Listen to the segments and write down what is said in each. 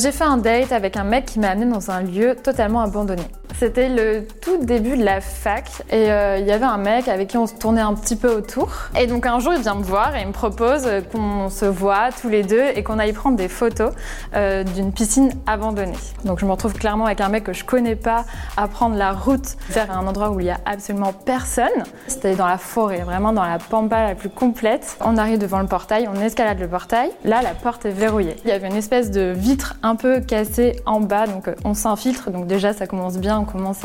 J'ai fait un date avec un mec qui m'a amené dans un lieu totalement abandonné. C'était le tout début de la fac et euh, il y avait un mec avec qui on se tournait un petit peu autour. Et donc un jour il vient me voir et il me propose qu'on se voit tous les deux et qu'on aille prendre des photos euh, d'une piscine abandonnée. Donc je me retrouve clairement avec un mec que je connais pas à prendre la route vers un endroit où il y a absolument personne. C'était dans la forêt, vraiment dans la pampa la plus complète. On arrive devant le portail, on escalade le portail. Là la porte est verrouillée. Il y avait une espèce de vitre un peu cassée en bas, donc euh, on s'infiltre. Donc déjà ça commence bien commence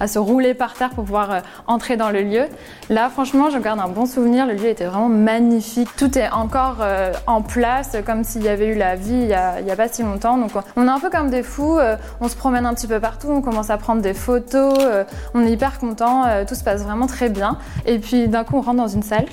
à, se rouler par terre pour pouvoir euh, entrer dans le lieu. Là, franchement, je garde un bon souvenir. Le lieu était vraiment magnifique. Tout est encore euh, en place, comme s'il y avait eu la vie il y, a, pas si longtemps. Donc, on est un peu comme des fous. Euh, on se promène un petit peu partout. On commence à prendre des photos. on est hyper content. tout se passe vraiment très bien. Et puis, d'un coup, on rentre dans une salle.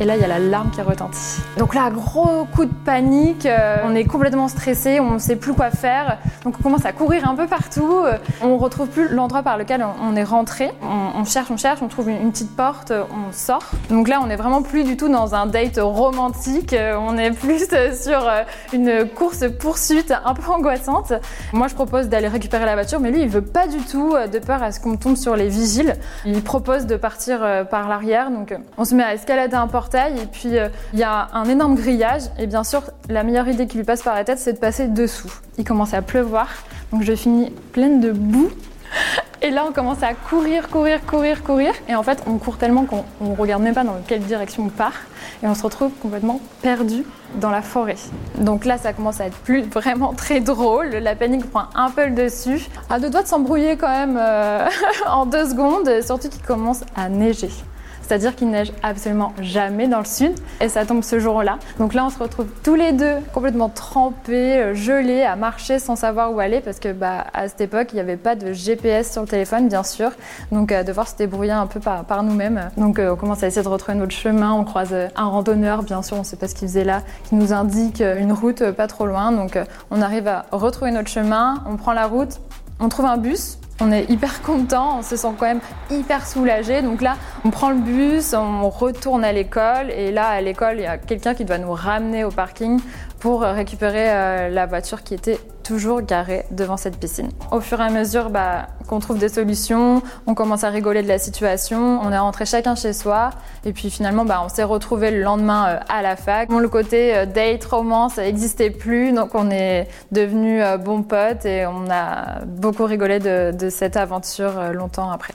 Et là, il y a l'alarme qui retentit. Donc là, gros coup de panique, euh, on est complètement stressé, on ne sait plus quoi faire. Donc on commence à courir un peu partout. Euh, on retrouve plus l'endroit par lequel on est rentré. On, cherche, on cherche, on trouve une, petite porte, on sort. Donc là, on est vraiment plus du tout dans un date romantique. Euh, on est plus sur une course poursuite un peu angoissante. Moi, je propose d'aller récupérer la voiture, mais lui, il veut pas du tout, de peur à ce qu'on tombe sur les vigiles. Il propose de partir par l'arrière. Donc on se met à escalader un et puis euh, il y a un énorme grillage. Et bien sûr la meilleure idée qui lui passe par la tête c'est de passer dessous. Il commence à pleuvoir. Donc je finis pleine de boue. Et là on commence à courir, courir, courir, courir. Et en fait on court tellement qu'on ne regarde même pas dans quelle direction on part. Et on se retrouve complètement perdu dans la forêt. Donc là ça commence à être plus vraiment très drôle, la panique prend un peu le dessus, à deux doigts de s'embrouiller quand même euh, en deux secondes, surtout qu'il commence à neiger c'est-à-dire qu'il neige absolument jamais dans le sud et ça tombe ce jour-là. Donc là, on se retrouve tous les deux complètement trempés, euh, gelés, à marcher sans savoir où aller parce que bah, à cette époque, il n'y avait pas de GPS sur le téléphone, bien sûr. Donc euh, devoir se débrouiller un peu par, par nous-mêmes. Donc euh, on commence à essayer de retrouver notre chemin. On croise un randonneur, bien sûr, on ne sait pas ce qu'il faisait là, qui nous indique une route pas trop loin. Donc on arrive à retrouver notre chemin, on prend la route, on trouve un bus on est hyper content, on se sent quand même hyper soulagé. Donc là, on prend le bus, on retourne à l'école et là, à l'école, il y a quelqu'un qui doit nous ramener au parking pour récupérer euh, la voiture qui était toujours garée devant cette piscine. Au fur et à mesure bah, qu'on trouve des solutions, on commence à rigoler de la situation, on est rentré chacun chez soi et puis finalement bah, on s'est retrouvé le lendemain euh, à la fac. Bon, le côté euh, date, romance n'existait plus donc on est devenus bons potes et on a beaucoup rigolé de cette aventure longtemps après.